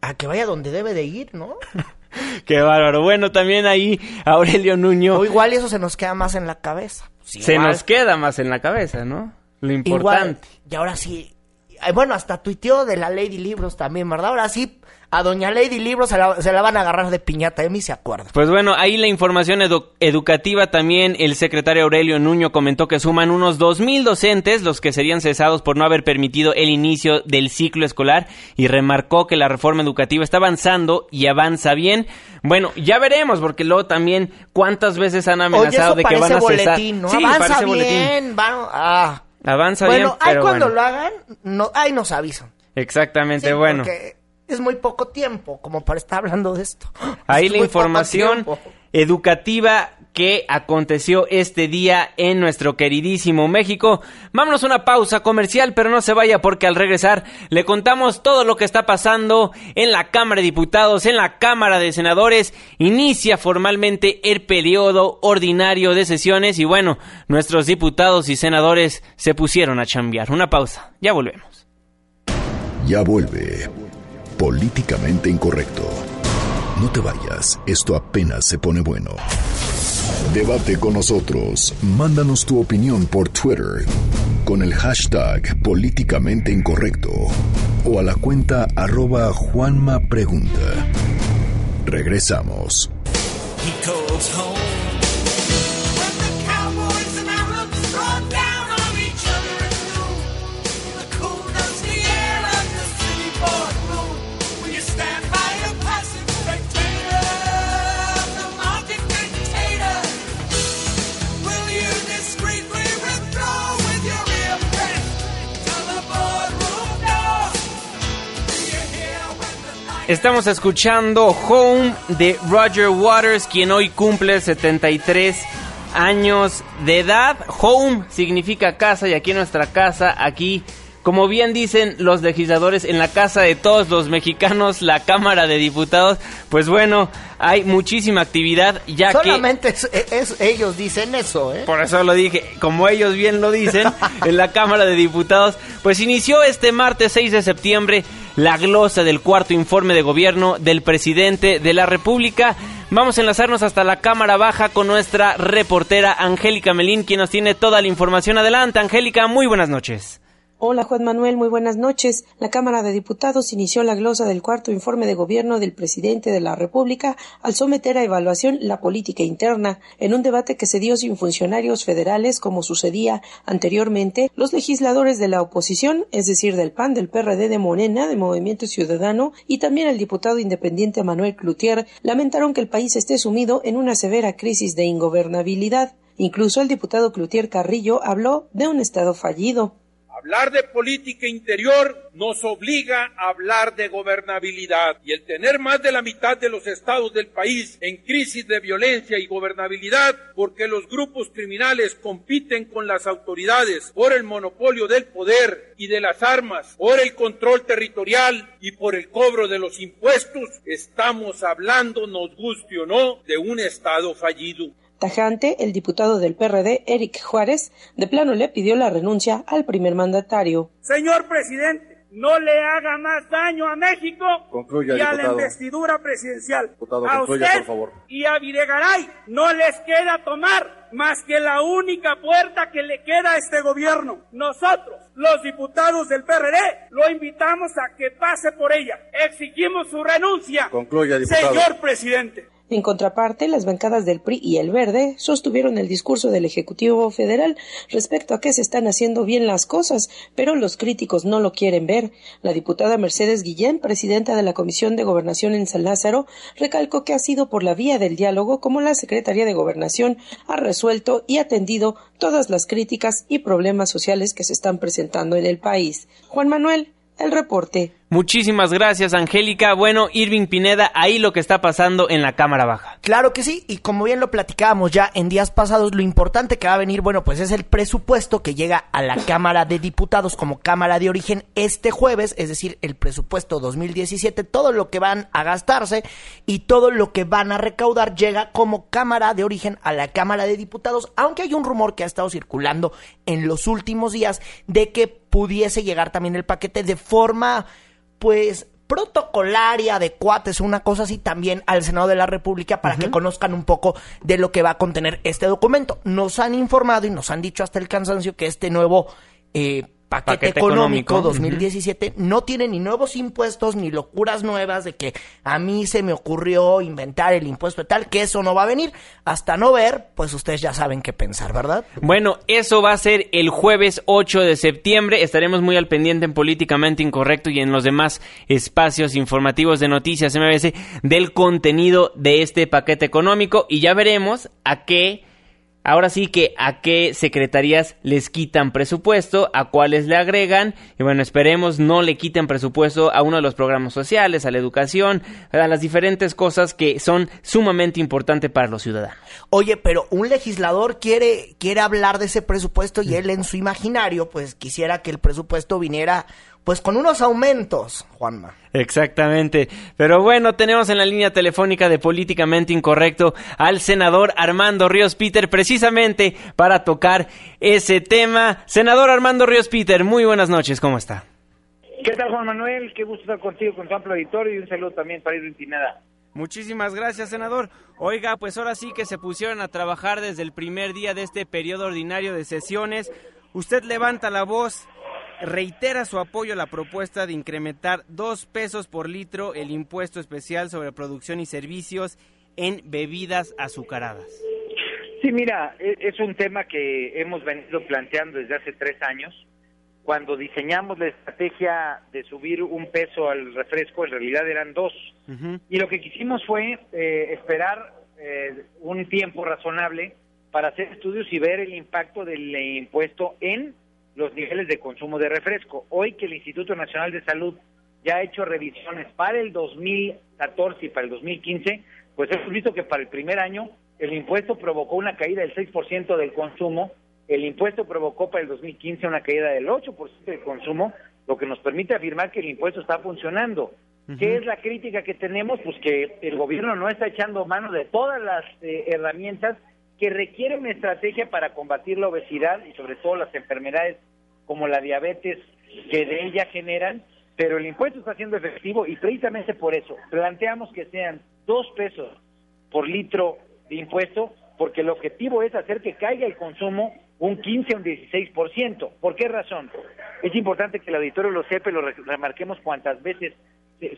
a que vaya donde debe de ir, ¿no? Qué bárbaro. Bueno, también ahí Aurelio Nuño. O igual eso se nos queda más en la cabeza. Pues se nos queda más en la cabeza, ¿no? Lo importante. y ahora sí. Bueno, hasta tuiteó de la Lady Libros también, ¿verdad? Ahora sí a doña Lady Libros se la, se la, van a agarrar de piñata, de mí se acuerda. Pues bueno, ahí la información educativa también, el secretario Aurelio Nuño comentó que suman unos 2.000 docentes los que serían cesados por no haber permitido el inicio del ciclo escolar y remarcó que la reforma educativa está avanzando y avanza bien. Bueno, ya veremos, porque luego también cuántas veces han amenazado de que van a cesar. ¿no? Sí, avanza bien, van, ah. Avanza bien, pero ahí cuando lo hagan, no, ahí nos avisan. Exactamente, bueno. Porque es muy poco tiempo como para estar hablando de esto. Ahí la información educativa que aconteció este día en nuestro queridísimo México. Vámonos a una pausa comercial, pero no se vaya porque al regresar le contamos todo lo que está pasando en la Cámara de Diputados, en la Cámara de Senadores. Inicia formalmente el periodo ordinario de sesiones y bueno, nuestros diputados y senadores se pusieron a chambear. Una pausa, ya volvemos. Ya vuelve Políticamente Incorrecto. No te vayas, esto apenas se pone bueno. Debate con nosotros. Mándanos tu opinión por Twitter con el hashtag políticamente incorrecto o a la cuenta arroba. Regresamos. Estamos escuchando Home de Roger Waters, quien hoy cumple 73 años de edad. Home significa casa y aquí nuestra casa, aquí, como bien dicen los legisladores, en la casa de todos los mexicanos, la Cámara de Diputados, pues bueno, hay muchísima actividad ya Solamente es, ellos dicen eso, ¿eh? Por eso lo dije, como ellos bien lo dicen, en la Cámara de Diputados, pues inició este martes 6 de septiembre la glosa del cuarto informe de gobierno del presidente de la República. Vamos a enlazarnos hasta la Cámara Baja con nuestra reportera Angélica Melín, quien nos tiene toda la información. Adelante, Angélica, muy buenas noches. Hola Juan Manuel, muy buenas noches. La Cámara de Diputados inició la glosa del cuarto informe de gobierno del presidente de la República al someter a evaluación la política interna. En un debate que se dio sin funcionarios federales como sucedía anteriormente, los legisladores de la oposición, es decir, del PAN, del PRD, de Morena, de Movimiento Ciudadano y también el diputado independiente Manuel Cloutier, lamentaron que el país esté sumido en una severa crisis de ingobernabilidad. Incluso el diputado Cloutier Carrillo habló de un Estado fallido. Hablar de política interior nos obliga a hablar de gobernabilidad y el tener más de la mitad de los estados del país en crisis de violencia y gobernabilidad porque los grupos criminales compiten con las autoridades por el monopolio del poder y de las armas, por el control territorial y por el cobro de los impuestos, estamos hablando, nos guste o no, de un estado fallido. Tajante, el diputado del PRD, Eric Juárez, de plano le pidió la renuncia al primer mandatario. Señor presidente, no le haga más daño a México y a la investidura presidencial. a usted y a Videgaray no les queda tomar más que la única puerta que le queda a este gobierno. Nosotros, los diputados del PRD, lo invitamos a que pase por ella. Exigimos su renuncia. Concluya, diputado. Señor presidente. En contraparte, las bancadas del PRI y el Verde sostuvieron el discurso del Ejecutivo Federal respecto a que se están haciendo bien las cosas, pero los críticos no lo quieren ver. La diputada Mercedes Guillén, presidenta de la Comisión de Gobernación en San Lázaro, recalcó que ha sido por la vía del diálogo como la Secretaría de Gobernación ha resuelto y atendido todas las críticas y problemas sociales que se están presentando en el país. Juan Manuel, el reporte. Muchísimas gracias, Angélica. Bueno, Irving Pineda, ahí lo que está pasando en la Cámara Baja. Claro que sí, y como bien lo platicábamos ya en días pasados, lo importante que va a venir, bueno, pues es el presupuesto que llega a la Cámara de Diputados como Cámara de Origen este jueves, es decir, el presupuesto 2017, todo lo que van a gastarse y todo lo que van a recaudar llega como Cámara de Origen a la Cámara de Diputados, aunque hay un rumor que ha estado circulando en los últimos días de que pudiese llegar también el paquete de forma pues protocolaria de cuates, una cosa así también al Senado de la República para que conozcan un poco de lo que va a contener este documento. Nos han informado y nos han dicho hasta el cansancio que este nuevo eh, paquete, económico, 2017 no tiene ni nuevos impuestos ni locuras nuevas de que a mí se me ocurrió inventar el impuesto tal, que eso no va a venir. Hasta no ver, pues ustedes ya saben qué pensar, ¿verdad? Bueno, eso va a ser el jueves 8 de septiembre. Estaremos muy al pendiente en Políticamente Incorrecto y en los demás espacios informativos de Noticias MBS del contenido de este paquete económico y ya veremos a qué Ahora sí que a qué secretarías les quitan presupuesto, a cuáles le agregan, y bueno, esperemos no le quiten presupuesto a uno de los programas sociales, a la educación, a las diferentes cosas que son sumamente importantes para los ciudadanos. Oye, pero un legislador quiere, quiere hablar de ese presupuesto y él en su imaginario, pues quisiera que el presupuesto viniera pues con unos aumentos, Juanma. Exactamente. Pero bueno, tenemos en la línea telefónica de Políticamente Incorrecto al senador Armando Ríos Peter, precisamente para tocar ese tema. Senador Armando Ríos Peter, muy buenas noches, ¿cómo está? ¿Qué tal, Juan Manuel? Qué gusto estar contigo, con tu amplio auditorio y un saludo también para Pineda. Muchísimas gracias, senador. Oiga, pues ahora sí que se pusieron a trabajar desde el primer día de este periodo ordinario de sesiones. Usted levanta la voz, reitera su apoyo a la propuesta de incrementar dos pesos por litro el impuesto especial sobre producción y servicios en bebidas azucaradas. Sí, mira, e, es un tema que hemos venido planteando desde hace tres años cuando diseñamos la estrategia de subir un peso al refresco, en realidad eran dos. Y lo que quisimos fue eh, esperar eh, un tiempo razonable para hacer estudios y ver el impacto del impuesto en los niveles de consumo de refresco. Hoy que el Instituto Nacional de Salud ya ha hecho revisiones para el 2014 y para el 2015, pues hemos visto que para el primer año el impuesto provocó una caída del 6% del consumo el impuesto provocó para el 2015 una caída del 8% del consumo, lo que nos permite afirmar que el impuesto está funcionando. ¿Qué es la crítica que tenemos? Pues que el gobierno no está echando mano de todas las eh, herramientas que requieren una estrategia para combatir la obesidad y sobre todo las enfermedades como la diabetes que de ella generan, pero el impuesto está siendo efectivo y precisamente por eso planteamos que sean dos pesos por litro de impuesto, porque el objetivo es hacer que caiga el consumo un 15 o un 16%. ¿Por qué razón? Es importante que el auditorio lo sepa y lo remarquemos cuantas veces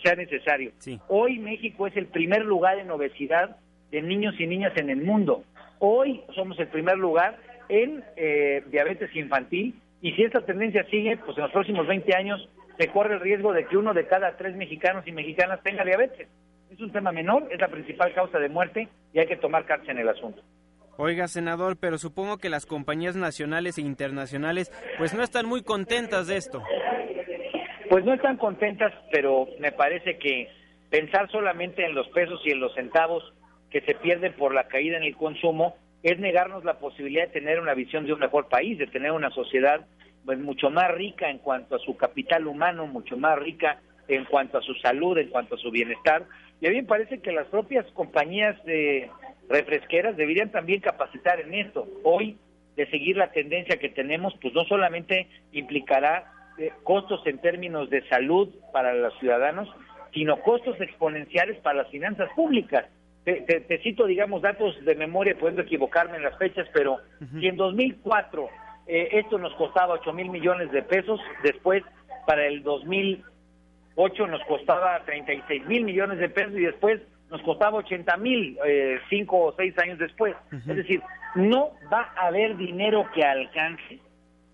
sea necesario. Hoy México es el primer lugar en obesidad de niños y niñas en el mundo. Hoy somos el primer lugar en eh, diabetes infantil y si esta tendencia sigue, pues en los próximos 20 años se corre el riesgo de que uno de cada tres mexicanos y mexicanas tenga diabetes. Es un tema menor, es la principal causa de muerte y hay que tomar cartas en el asunto. Oiga, senador, pero supongo que las compañías nacionales e internacionales pues no están muy contentas de esto. Pues no están contentas, pero me parece que pensar solamente en los pesos y en los centavos que se pierden por la caída en el consumo es negarnos la posibilidad de tener una visión de un mejor país, de tener una sociedad pues, mucho más rica en cuanto a su capital humano, mucho más rica en cuanto a su salud, en cuanto a su bienestar. Y a mí me parece que las propias compañías de refresqueras deberían también capacitar en esto. Hoy, de seguir la tendencia que tenemos, pues no solamente implicará eh, costos en términos de salud para los ciudadanos, sino costos exponenciales para las finanzas públicas. Te, cito, digamos, datos de memoria, pudiendo equivocarme en las fechas, pero si en 2004 eh, esto nos costaba 8 mil millones de pesos, después para el 2008 nos costaba 36 mil millones de pesos y después nos costaba 80 mil eh, cinco o seis años después. Es decir, no va a haber dinero que alcance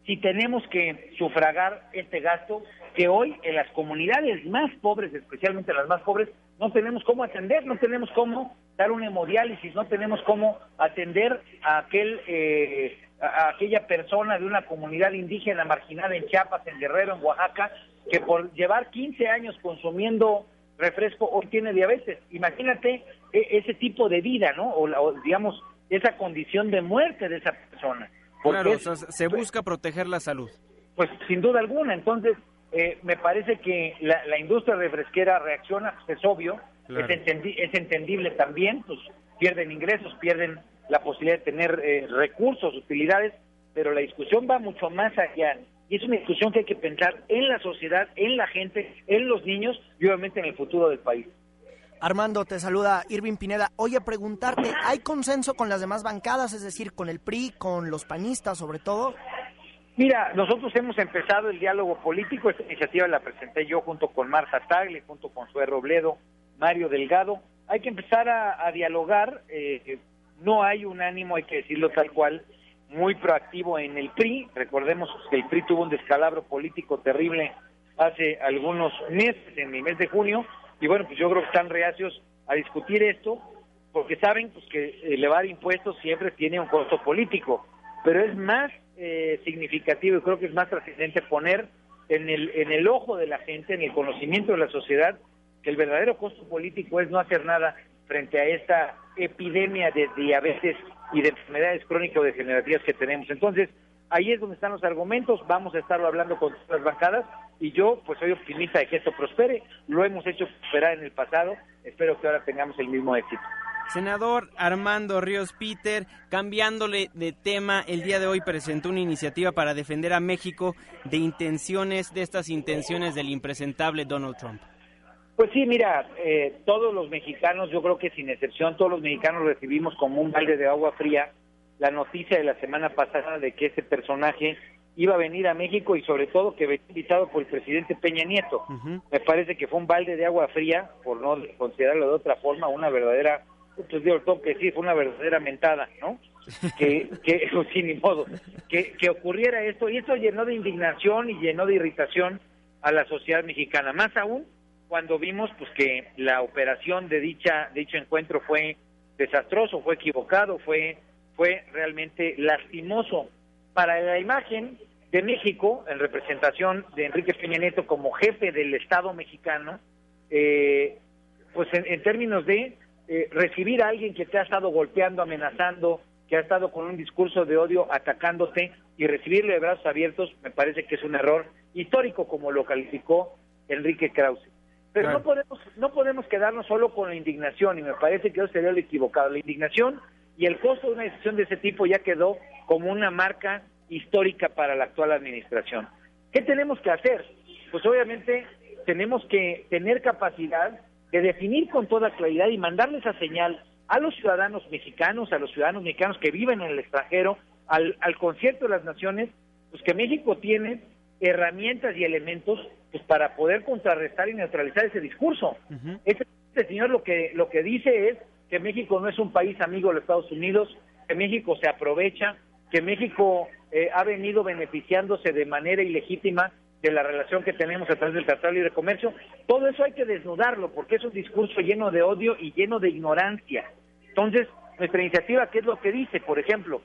si tenemos que sufragar este gasto que hoy en las comunidades más pobres, especialmente las más pobres, no tenemos cómo atender, no tenemos cómo dar un hemodiálisis, no tenemos cómo atender a aquel eh, a aquella persona de una comunidad indígena marginada en Chiapas, en Guerrero, en Oaxaca, que por llevar 15 años consumiendo refresco hoy tiene diabetes. Imagínate e, ese tipo de vida, ¿no? O, digamos, esa condición de muerte de esa persona. claro, se busca proteger la salud. Pues sin duda alguna, entonces eh, me parece que la, industria refresquera reacciona, pues, es obvio, es, es, entendible también, pues pierden ingresos, pierden la posibilidad de tener eh, recursos, utilidades, pero la discusión va mucho más allá y es una discusión que hay que pensar en la sociedad, en la gente, en los niños y obviamente en el futuro del país. Armando, te saluda Irving Pineda. Oye, preguntarte, ¿hay consenso con las demás bancadas, es decir, con el PRI, con los panistas sobre todo? Mira, nosotros hemos empezado el diálogo político, esta iniciativa la presenté yo junto con Marta Tagle, junto con Sue Robledo, Mario Delgado. Hay que empezar a, dialogar, eh, no hay un ánimo, hay que decirlo tal cual, muy proactivo en el PRI. Recordemos que el PRI tuvo un descalabro político terrible hace algunos meses, en el mes de junio, y bueno, pues yo creo que están reacios a discutir esto, porque saben pues que elevar impuestos siempre tiene un costo político, pero es más eh, significativo y creo que es más trascendente poner en el, en el ojo de la gente, en el conocimiento de la sociedad, que el verdadero costo político es no hacer nada frente a esta epidemia de diabetes y de enfermedades crónicas o degenerativas que tenemos. Entonces, ahí es donde están los argumentos, vamos a estarlo hablando con las bancadas y yo pues soy optimista de que esto prospere, lo hemos hecho prosperar en el pasado, espero que ahora tengamos el mismo éxito. Senador Armando Ríos Peter, cambiándole de tema, el día de hoy presentó una iniciativa para defender a México de intenciones, de estas intenciones del impresentable Donald Trump. Pues sí, mira, eh, todos los mexicanos, yo creo que sin excepción, todos los mexicanos recibimos como un balde de agua fría la noticia de la semana pasada de que ese personaje iba a venir a México y sobre todo que venía invitado por el presidente Peña Nieto. Me parece que fue un balde de agua fría, por no considerarlo de otra forma, una verdadera, pues digo, tengo que decir, fue una verdadera mentada, ¿no? que, que sin ni modo, que, que ocurriera esto, y esto llenó de indignación y llenó de irritación a la sociedad mexicana, más aún cuando vimos pues que la operación de dicha dicho encuentro fue desastroso, fue equivocado, fue fue realmente lastimoso para la imagen de México en representación de Enrique Peña Nieto como jefe del Estado mexicano, eh, pues en, términos de eh, recibir a alguien que te ha estado golpeando, amenazando, que ha estado con un discurso de odio atacándote y recibirle de brazos abiertos, me parece que es un error histórico como lo calificó Enrique Krause. Pero no podemos no podemos quedarnos solo con la indignación y me parece que eso sería lo equivocado. La indignación y el costo de una decisión de ese tipo ya quedó como una marca histórica para la actual administración. ¿Qué tenemos que hacer? Pues obviamente tenemos que tener capacidad de definir con toda claridad y mandarle esa señal a los ciudadanos mexicanos, a los ciudadanos mexicanos que viven en el extranjero, al, al concierto de las naciones, pues que México tiene herramientas y elementos pues para poder contrarrestar y neutralizar ese discurso. este, señor lo que lo que dice es que México no es un país amigo de los Estados Unidos, que México se aprovecha, que México eh, ha venido beneficiándose de manera ilegítima de la relación que tenemos a través del Tratado de Libre Comercio. Todo eso hay que desnudarlo porque es un discurso lleno de odio y lleno de ignorancia. Entonces, nuestra iniciativa, ¿qué es lo que dice? Por ejemplo,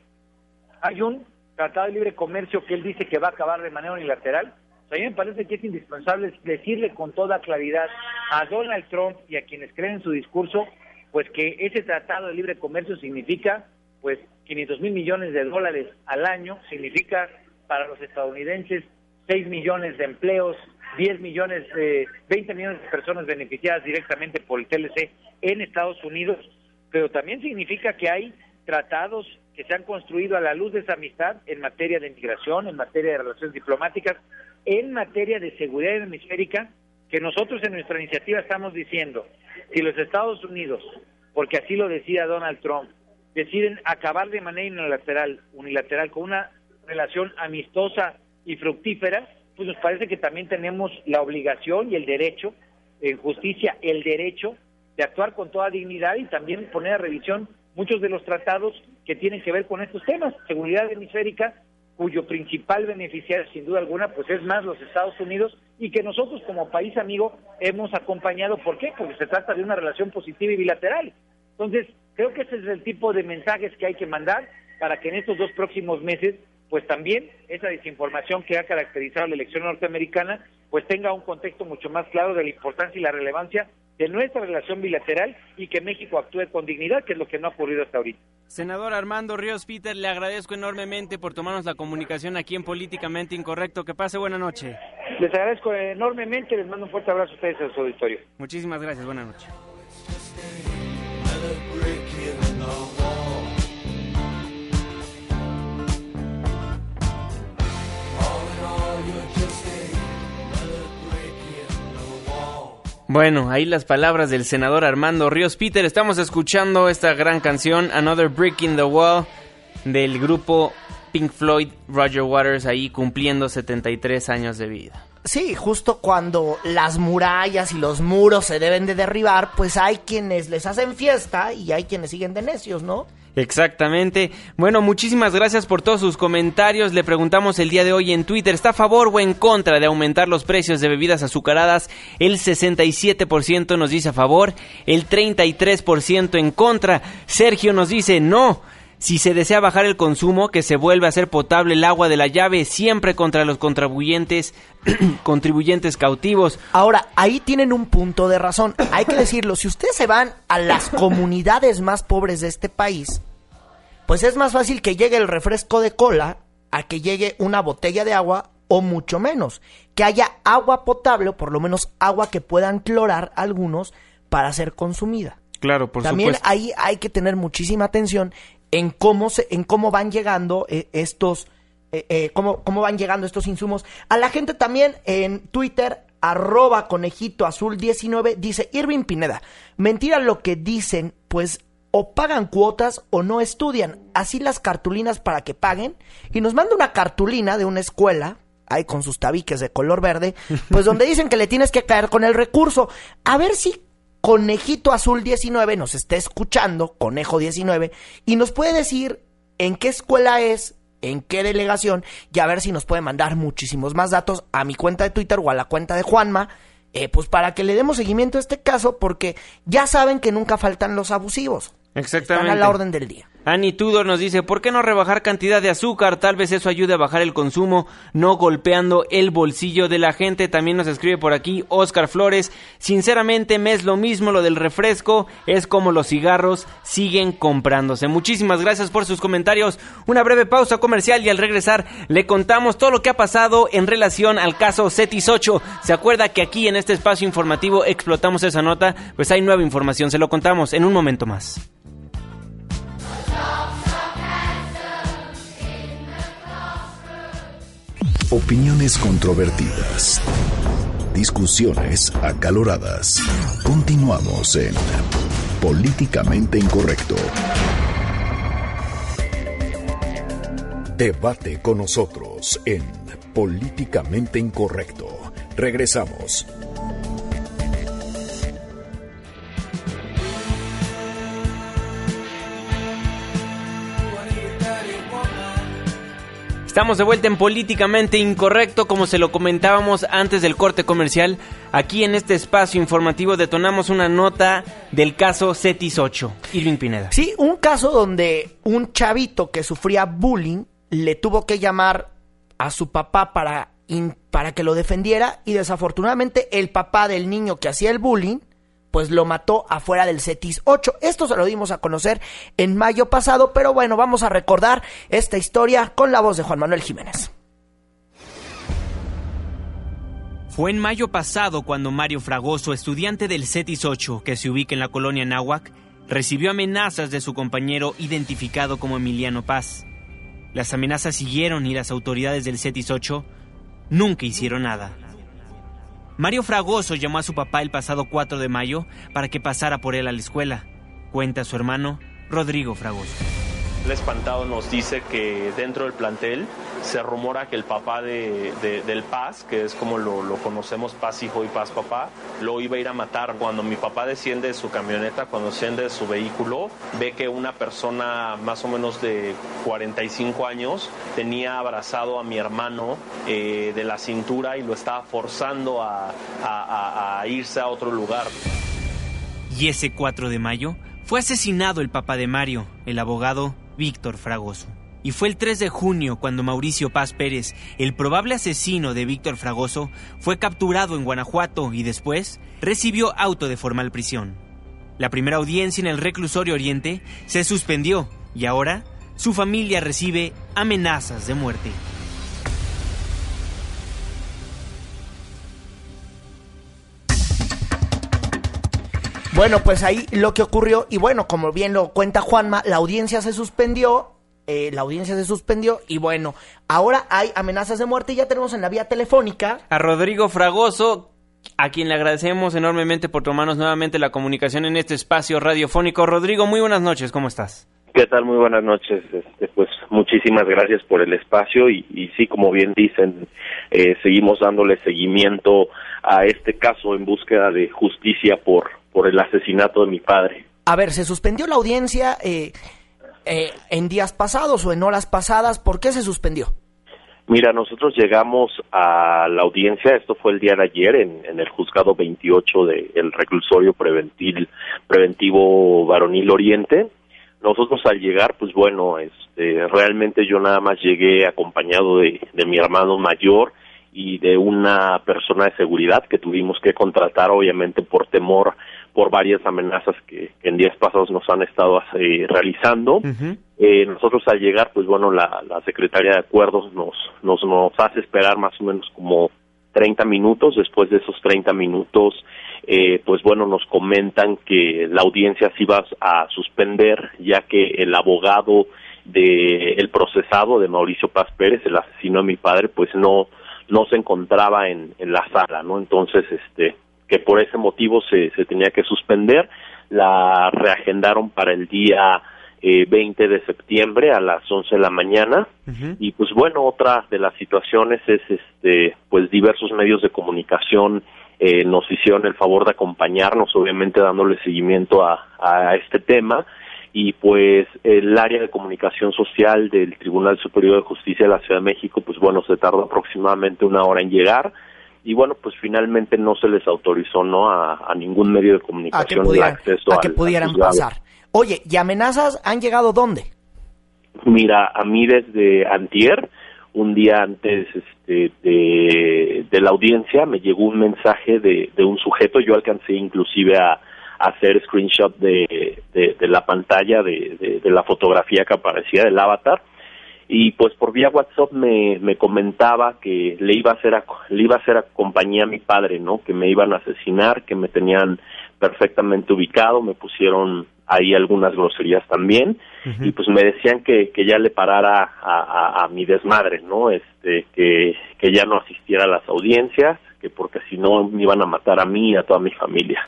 hay un Tratado de Libre Comercio que él dice que va a acabar de manera unilateral, a mí me parece que es indispensable decirle con toda claridad a Donald Trump y a quienes creen en su discurso, pues que ese tratado de libre comercio significa pues 500 mil millones de dólares al año, significa para los estadounidenses 6 millones de empleos, 10 millones, de 20 millones de personas beneficiadas directamente por el TLC en Estados Unidos, pero también significa que hay tratados que se han construido a la luz de esa amistad en materia de migración, en materia de relaciones diplomáticas, en materia de seguridad hemisférica, que nosotros en nuestra iniciativa estamos diciendo, si los Estados Unidos, porque así lo decía Donald Trump, deciden acabar de manera unilateral, unilateral con una relación amistosa y fructífera, pues nos parece que también tenemos la obligación y el derecho, en justicia, el derecho de actuar con toda dignidad y también poner a revisión muchos de los tratados que tienen que ver con estos temas, seguridad hemisférica, cuyo principal beneficiario, sin duda alguna, pues es más los Estados Unidos y que nosotros como país amigo hemos acompañado. ¿Por qué? Porque se trata de una relación positiva y bilateral. Entonces, creo que ese es el tipo de mensajes que hay que mandar para que en estos dos próximos meses, pues también esa desinformación que ha caracterizado la elección norteamericana, pues tenga un contexto mucho más claro de la importancia y la relevancia de nuestra relación bilateral y que México actúe con dignidad, que es lo que no ha ocurrido hasta ahorita. Senador Armando Ríos Peter, le agradezco enormemente por tomarnos la comunicación aquí en Políticamente Incorrecto. Que pase buena noche. Les agradezco enormemente, les mando un fuerte abrazo a ustedes en su auditorio. Muchísimas gracias, buena noche. Bueno, ahí las palabras del senador Armando Ríos Peter. Estamos escuchando esta gran canción, Another Brick in the Wall, del grupo Pink Floyd, Roger Waters, ahí cumpliendo 73 años de vida. Sí, justo cuando las murallas y los muros se deben de derribar, pues hay quienes les hacen fiesta y hay quienes siguen de necios, ¿no? Exactamente. Bueno, muchísimas gracias por todos sus comentarios. Le preguntamos el día de hoy en Twitter, ¿está a favor o en contra de aumentar los precios de bebidas azucaradas? El 67% nos dice a favor, el 33% en contra. Sergio nos dice no. Si se desea bajar el consumo, que se vuelva a ser potable el agua de la llave, siempre contra los contribuyentes, contribuyentes cautivos. Ahora, ahí tienen un punto de razón. Hay que decirlo, si ustedes se van a las comunidades más pobres de este país, pues es más fácil que llegue el refresco de cola a que llegue una botella de agua o mucho menos. Que haya agua potable o por lo menos agua que puedan clorar algunos para ser consumida. Claro, por También ahí hay que tener muchísima atención en cómo, se, en cómo van llegando eh, estos, eh, eh, cómo, cómo van llegando estos insumos. A la gente también en Twitter, arroba conejito azul 19, dice Irving Pineda, mentira lo que dicen, pues o pagan cuotas o no estudian. Así las cartulinas para que paguen. Y nos manda una cartulina de una escuela, ahí con sus tabiques de color verde, pues donde dicen que le tienes que caer con el recurso. A ver si Conejito Azul 19 nos está escuchando, Conejo 19, y nos puede decir en qué escuela es, en qué delegación, y a ver si nos puede mandar muchísimos más datos a mi cuenta de Twitter o a la cuenta de Juanma eh, pues para que le demos seguimiento a este caso, porque ya saben que nunca faltan los abusivos. Exactamente. Están a la orden del día. Annie Tudor nos dice, ¿por qué no rebajar cantidad de azúcar? Tal vez eso ayude a bajar el consumo, no golpeando el bolsillo de la gente. También nos escribe por aquí Oscar Flores, sinceramente me es lo mismo lo del refresco, es como los cigarros siguen comprándose. Muchísimas gracias por sus comentarios. Una breve pausa comercial y al regresar le contamos todo lo que ha pasado en relación al caso Cetis 8. ¿Se acuerda que aquí en este espacio informativo explotamos esa nota? Pues hay nueva información, se lo contamos en un momento más. Opiniones controvertidas. Discusiones acaloradas. Continuamos en Políticamente Incorrecto. Debate con nosotros en Políticamente Incorrecto. Regresamos. Estamos de vuelta en Políticamente Incorrecto, como se lo comentábamos antes del corte comercial. Aquí en este espacio informativo detonamos una nota del caso Cetis 8. Irving Pineda. Sí, un caso donde un chavito que sufría bullying le tuvo que llamar a su papá para, para que lo defendiera y desafortunadamente el papá del niño que hacía el bullying pues lo mató afuera del CETIS 8. Esto se lo dimos a conocer en mayo pasado, pero bueno, vamos a recordar esta historia con la voz de Juan Manuel Jiménez. Fue en mayo pasado cuando Mario Fragoso, estudiante del CETIS 8, que se ubica en la colonia Náhuac, recibió amenazas de su compañero identificado como Emiliano Paz. Las amenazas siguieron y las autoridades del CETIS 8 nunca hicieron nada. Mario Fragoso llamó a su papá el pasado 4 de mayo para que pasara por él a la escuela. Cuenta su hermano, Rodrigo Fragoso. El espantado nos dice que dentro del plantel se rumora que el papá de, del Paz, que es como lo, conocemos, Paz hijo y Paz papá, lo iba a ir a matar. Cuando mi papá desciende de su camioneta, cuando desciende de su vehículo, ve que una persona más o menos de 45 años tenía abrazado a mi hermano eh, de la cintura y lo estaba forzando a, a irse a otro lugar. Y ese 4 de mayo fue asesinado el papá de Mario, el abogado Víctor Fragoso. Y fue el 3 de junio cuando Mauricio Paz Pérez, el probable asesino de Víctor Fragoso, fue capturado en Guanajuato y después recibió auto de formal prisión. La primera audiencia en el reclusorio Oriente se suspendió y ahora su familia recibe amenazas de muerte. Bueno, pues ahí lo que ocurrió, y bueno, como bien lo cuenta Juanma, la audiencia se suspendió, eh, la audiencia se suspendió, y bueno, ahora hay amenazas de muerte y ya tenemos en la vía telefónica a Rodrigo Fragoso, a quien le agradecemos enormemente por tomarnos nuevamente la comunicación en este espacio radiofónico. Rodrigo, muy buenas noches, ¿cómo estás? ¿Qué tal? Muy buenas noches. Este, pues muchísimas gracias por el espacio y, y sí, como bien dicen, eh, seguimos dándole seguimiento a este caso en búsqueda de justicia por por el asesinato de mi padre. A ver, se suspendió la audiencia eh, eh, en días pasados o en horas pasadas. ¿Por qué se suspendió? Mira, nosotros llegamos a la audiencia, esto fue el día de ayer, en, el juzgado 28 del reclusorio preventil, preventivo varonil Oriente. Nosotros al llegar, pues bueno, este, realmente yo nada más llegué acompañado de, de mi hermano mayor y de una persona de seguridad que tuvimos que contratar, obviamente por temor por varias amenazas que, en días pasados nos han estado eh, realizando. eh, nosotros al llegar, pues bueno, la, la secretaria de acuerdos nos, nos, nos hace esperar más o menos como 30 minutos. Después de esos 30 minutos, eh, pues bueno, nos comentan que la audiencia se iba a suspender, ya que el abogado de el procesado de Mauricio Paz Pérez, el asesino de mi padre, pues no no se encontraba en, en la sala, ¿no? Entonces, este, que por ese motivo se, se tenía que suspender, la reagendaron para el día eh, 20 de septiembre a las 11 de la mañana. Y pues bueno otra de las situaciones es este pues diversos medios de comunicación eh, nos hicieron el favor de acompañarnos obviamente dándole seguimiento a, a este tema. Y pues el área de comunicación social del Tribunal Superior de Justicia de la Ciudad de México pues bueno se tardó aproximadamente una hora en llegar y bueno pues finalmente no se les autorizó no a, ningún medio de comunicación el acceso a que pudieran pasar. Oye, ¿y amenazas han llegado dónde? Mira, a mí desde antier, un día antes este, de, la audiencia, me llegó un mensaje de, un sujeto, yo alcancé inclusive a, hacer screenshot de, de, la pantalla de, la fotografía que aparecía del avatar y pues por vía WhatsApp me, me comentaba que le iba a hacer le iba a hacer compañía a mi padre, ¿no? Que me iban a asesinar, que me tenían perfectamente ubicado, me pusieron ahí algunas groserías también y pues me decían que, que ya le parara a, a, mi desmadre, ¿no? Este, que, que ya no asistiera a las audiencias, que porque si no me iban a matar a mí y a toda mi familia.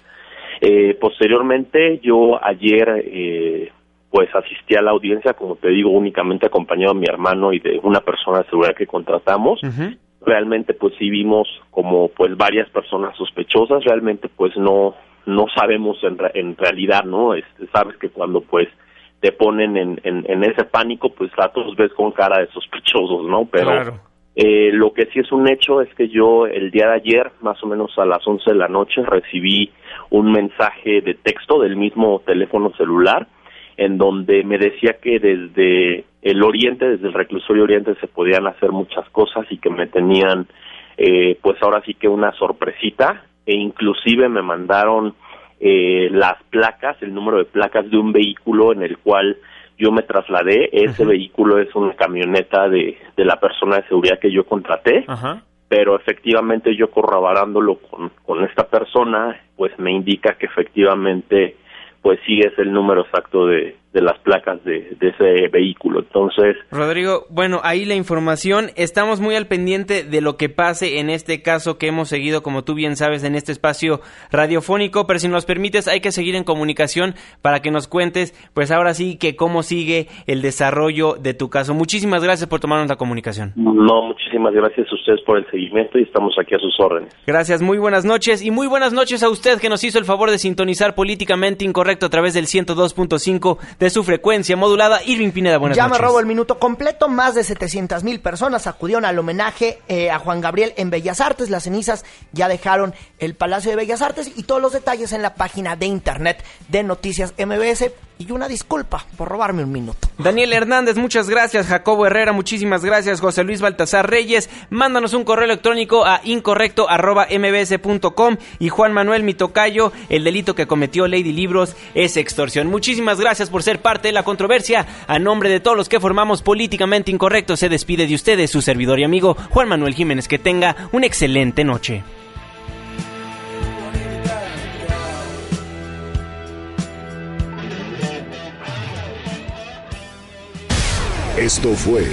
Eh, posteriormente yo ayer eh, pues asistí a la audiencia, como te digo, únicamente acompañado de mi hermano y de una persona de seguridad que contratamos. Realmente pues sí vimos como pues varias personas sospechosas, realmente pues no no sabemos en, en realidad, ¿no? Este, sabes que cuando pues te ponen en, en, ese pánico, pues a todos ves con cara de sospechosos, ¿no? Pero eh, lo que sí es un hecho es que yo el día de ayer, más o menos a las 11 de la noche, recibí un mensaje de texto del mismo teléfono celular en donde me decía que desde el oriente, desde el reclusorio oriente se podían hacer muchas cosas y que me tenían eh, pues ahora sí que una sorpresita e inclusive me mandaron eh, las placas, el número de placas de un vehículo en el cual yo me trasladé. Ese vehículo es una camioneta de, de la persona de seguridad que yo contraté. Pero efectivamente yo corroborándolo con, con esta persona, pues me indica que efectivamente pues sí es el número exacto de, de las placas de, ese vehículo. Entonces... Rodrigo, bueno, ahí la información. Estamos muy al pendiente de lo que pase en este caso que hemos seguido, como tú bien sabes, en este espacio radiofónico, pero si nos permites, hay que seguir en comunicación para que nos cuentes, pues ahora sí, que cómo sigue el desarrollo de tu caso. Muchísimas gracias por tomarnos la comunicación. No, muchísimas gracias a ustedes por el seguimiento y estamos aquí a sus órdenes. Gracias, muy buenas noches y muy buenas noches a usted que nos hizo el favor de sintonizar políticamente incorrecto a través del 102.5 de su frecuencia modulada. Irving Pineda, buenas ya noches. Ya me robo el minuto completo. Más de 700 mil personas acudieron al homenaje eh, a Juan Gabriel en Bellas Artes. Las cenizas ya dejaron el Palacio de Bellas Artes y todos los detalles en la página de internet de Noticias MBS y una disculpa por robarme un minuto. Daniel Hernández, muchas gracias. Jacobo Herrera, muchísimas gracias. José Luis Baltasar Reyes, mándanos un correo electrónico a incorrecto mbs.com y Juan Manuel Mitocayo, el delito que cometió Lady Libros es extorsión. Muchísimas gracias por ser parte de la controversia. A nombre de todos los que formamos políticamente incorrecto, se despide de ustedes su servidor y amigo Juan Manuel Jiménez. Que tenga una excelente noche. Esto fue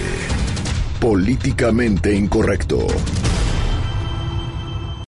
Políticamente Incorrecto.